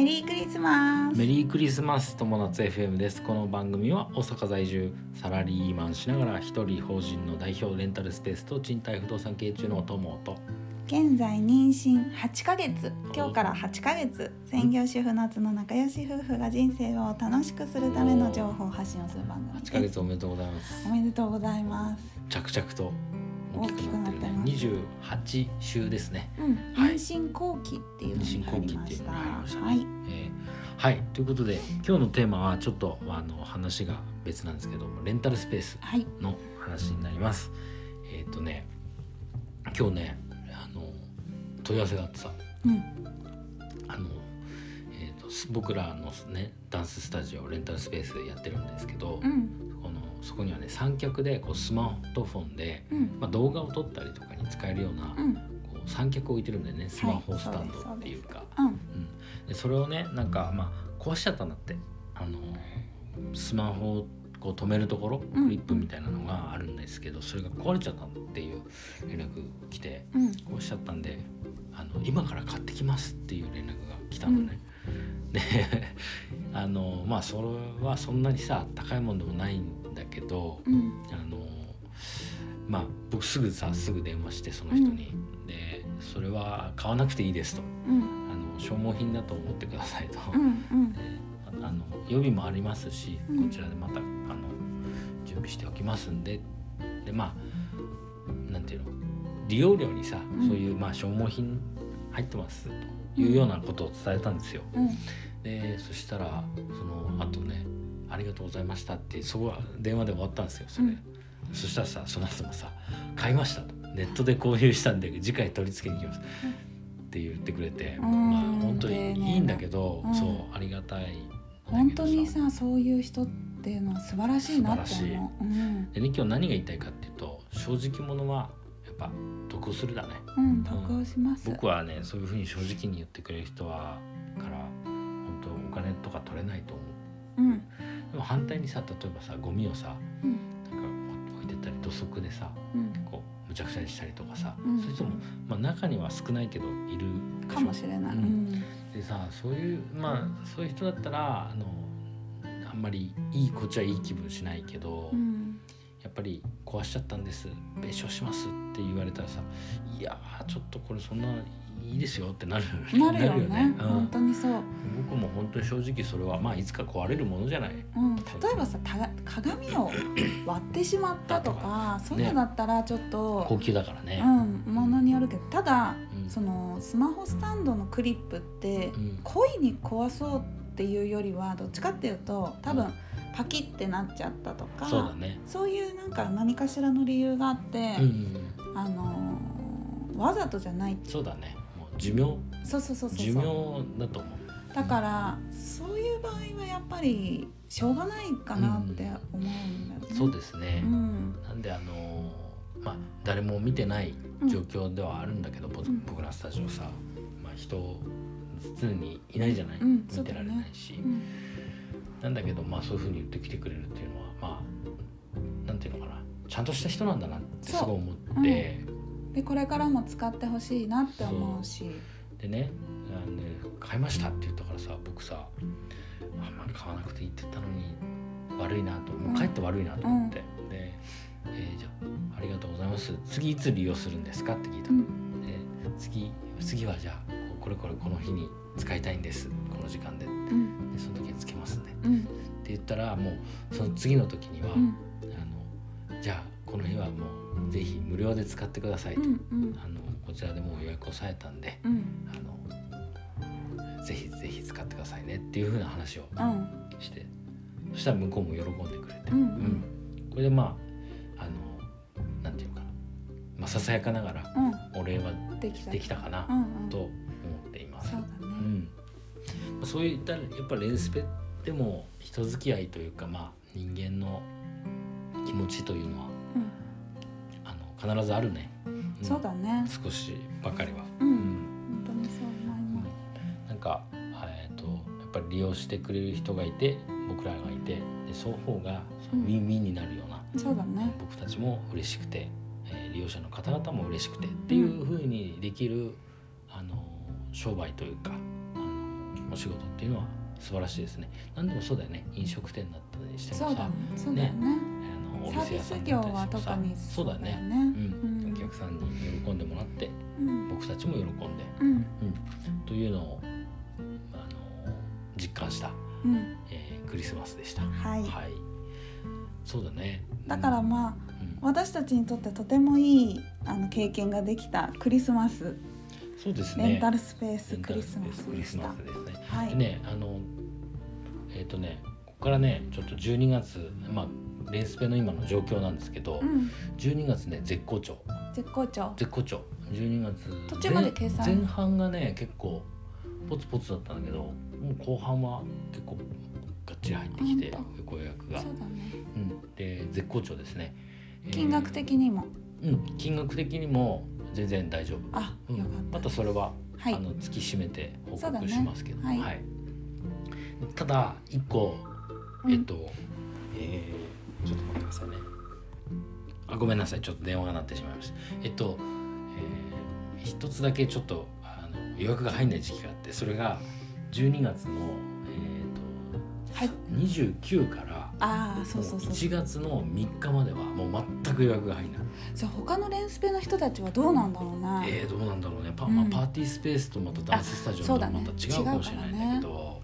メリークリスマス。メリークリスマス友達 FM です。この番組は大阪在住サラリーマンしながら一人法人の代表レンタルスペースと賃貸不動産経営中の友と。現在妊娠8ヶ月。今日から8ヶ月。専業主婦夏の仲良し夫婦が人生を楽しくするための情報発信をする番組です。8ヶ月おめでとうございます。おめでとうございます。着々と大きくなってるね大きく28週ですね。うん、はい。妊娠後期っていうのに入後期っていうりましたはい。えーはい。ということで今日のテーマはちょっとあの話が別なんですけどもレンタルスペースはい。の話になります。えっ、とね今日ねあの問い合わせがあってさ。うん。あの、僕らのねダンススタジオレンタルスペースでやってるんですけど、うんそこにはね三脚でこうスマートフォンで、うん。まあ、動画を撮ったりとかに使えるような、うん。こう三脚を置いてるんだよねスマホスタンドっていうか、うん。うん、でそれをねなんかまあ壊しちゃったんだって。あのスマホをこう止めるところうん。クリップみたいなのがあるんですけど、それが壊れちゃったっていう連絡来てうん。壊しちゃったんであの今から買ってきますっていう連絡が来たのね。であのまあそれはそんなにさ高いもんでもないんだけどうん。あのまあ僕すぐさすぐ電話してその人に、でそれは買わなくていいですと。うん。あの消耗品だと思ってくださいと、うんうん。であの予備もありますしうん。こちらでまたあの準備しておきますんで。でまあなんていうの利用料にさ、うん。そういうまあ消耗品入ってますというようなことを伝えたんですよ。うん。でそしたらその後ね「ありがとうございました」ってそこは電話で終わったんですよそれ、うん。そしたらさその後もさ「買いました」と「ネットで購入したんで次回取り付けに行きます」って言ってくれて、うん。まあ本当にいいんだけど、うん。そうありがたい本当にさそういう人っていうのは素晴らしいなって思う。うん、でね今日何が言いたいかっていうと正直者はやっぱ得をするだね。うん、得をします。僕はねそういうふうに正直に言ってくれる人はから本当お金とか取れないと思う。うん、でも反対にさ例えばさゴミをさうん、なんか置いてったり土足でさうん、こうむちゃくちゃにしたりとかさ、うん。そういう人も、まあ、中には少ないけどいるかもしれない。ううん。ん、でさそういうまあそういう人だったらあのあんまりいいこっちはいい気分しないけど、うん、やっぱり壊しちゃったんです弁償しますって言われたらさいやーちょっとこれそんないいですよってなる。なるよね。うん。本当にそう。僕も本当に正直それはまあいつか壊れるものじゃない。うん、例えばさ、た鏡を割ってしまったとか、そういうのだったらちょっと、高級だからね、うん、ものによるけど、ただうん。そのスマホスタンドのクリップってうん。故意に壊そうっていうよりはどっちかっていうと多分うん。パキってなっちゃったとか、そうだね。そういうなんか何かしらの理由があって、うんうんうん。あのーわざとじゃないそうだね。もう寿命。そうそうそうそう。寿命だと思うだからそういう場合はやっぱりしょうがないかなって思うんだよね。そうですね、うん。なんであのーまあ誰も見てない状況ではあるんだけど、僕らスタジオさ、まあ、人常にいないじゃない、うん。見てられないし、うん。なんだけどまあそういうふうに言ってきてくれるっていうのはまあなんていうのかな。ちゃんとした人なんだなってすごい思って、でこれからも使ってほしいなって思うし。でね買いましたって言ったからさ僕さあんまり買わなくていいって言ったのに悪いなともうかえって悪いなと思って、で、えーじゃあありがとうございます。次いつ利用するんですかって聞いたの、うん。で次次はじゃあここれこれこの日に使いたいんです。この時間で。でうん。その時につけますね。うん。って言ったらもうその次の時には、うん。あのじゃあこの日はもうぜひ無料で使ってくださいと、うんうん。あのこちらでもう予約をされたんでうん。あのぜひぜひ使ってくださいねっていうふうな話をうん。してそしたら向こうも喜んでくれて、うん。うん。これでまああのなんていうのかな、まあ、ささやかながらうん。お礼はできた。かなうんうん。と思っています。そういったやっぱレンスペでも人付き合いというか、まあ、人間の気持ちというのはうん。あの必ずあるね、ん。そうだね。少しばかりは。利用してくれる人がいて僕らがいてで双方がウィンウィンになるような、そうだね。僕たちも嬉しくて、えー利用者の方々も嬉しくてっていう風にできる、あの商売というかあのお仕事っていうのは素晴らしいですね。何でもそうだよね。飲食店だったりしてもさそうだね。そうだよね。あのお店屋さんス業はだったりしてもさ特にそうだね。ね。うん、お客さんに喜んでもらってうん。僕たちも喜んで、うん。うん、というのを実感した、うん。えークリスマスでした。はい。はい、そうだね。だからまあうん、私たちにとってとてもいいあの経験ができたクリスマス。そうですね。レンタルスペースクリスマスクリスマスですね。はい。でね、あのえっ、とね、ここからね、ちょっと12月、まあレンスペの今の状況なんですけど、うん。12月ね絶好調、絶好調。絶好調。12月途中まで計算。前前半がね結構ポツポツだったんだけど、もう後半は結構がっちり入ってきて本ご予約が。そう、だね。うん、で絶好調ですね。えー金額的にも？うん、金額的にも全然大丈夫。あうん。よかった。またそれは、はい。あの月締めて報告しますけど、はい。ただ一個うん。えっと、えーちょっと待ってくださいね。あごめんなさい。ちょっと電話が鳴ってしまいました。えっと、えー一つだけちょっとあの予約が入んない時期があってそれが12月のえはい。っと29からああそうそうそう。1月の3日まではもう全く予約が入んない。じゃあ他のレンスペの人たちはどうなんだろうね、えー、どうなんだろうね。パ,、うん。まあ、パーティースペースとまたダンススタジオとまた違うかもしれないんだけど、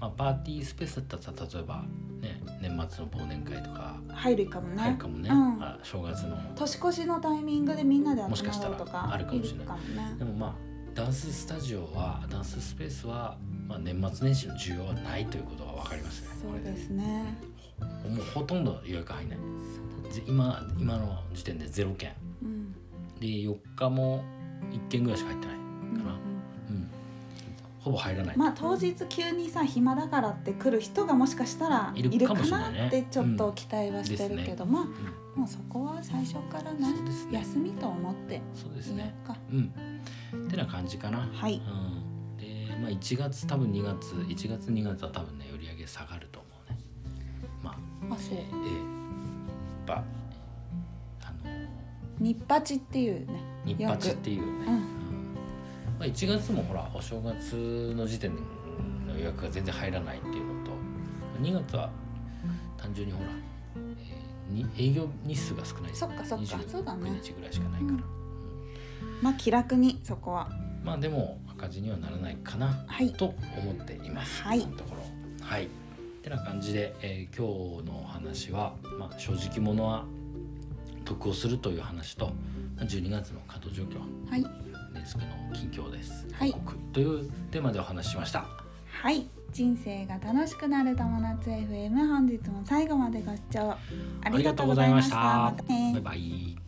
まあ、パーティースペースだったら例えば、ね、年末の忘年会とか入るかもね。入るかもね、うん。あ正月の。年越しのタイミングでみんなで集まもしかしたらあるかもしれない。ね。でもまあダンススタジオはダンススペースは、まあ、年末年始の需要はないということが分かりますね。そうでこすねもうほとんど予約入んない。今今の時点で0件。うん。で4日も1件ぐらいしか入ってないうんかなうん。ほぼ入らない、まあ当日急にさ暇だからって来る人がもしかしたらいるかないね。なってちょっと期待はしてるけど、まあうんもうそこは最初からねそうですね。休みと思ってそうですね。うか。うんな感じかな、はい。うん、でまあ1月多分2月1月2月は多分ね売り上げ下がると思うね。まああそう。えーえ。ーやっぱあの日八っていうね日八っていうね、うん。うん。まあ、1月もほらお正月の時点の予約が全然入らないっていうのと2月は単純にほら、えーに営業日数が少ないそっかそっか。そうだね。29日ぐらいしかないから、うんまあ気楽にそこはまあでも赤字にはならないかなはいと思っています。はいところ。はい。ってな感じで、えー今日のお話は、まあ、正直者は得をするという話と、まあ12月の稼働状況はいですけど近況です。はいというテーマでお話ししました。はい人生が楽しくなる友達 FM 本日も最後までご視聴ありがとうございましたましたまたねバイバイ。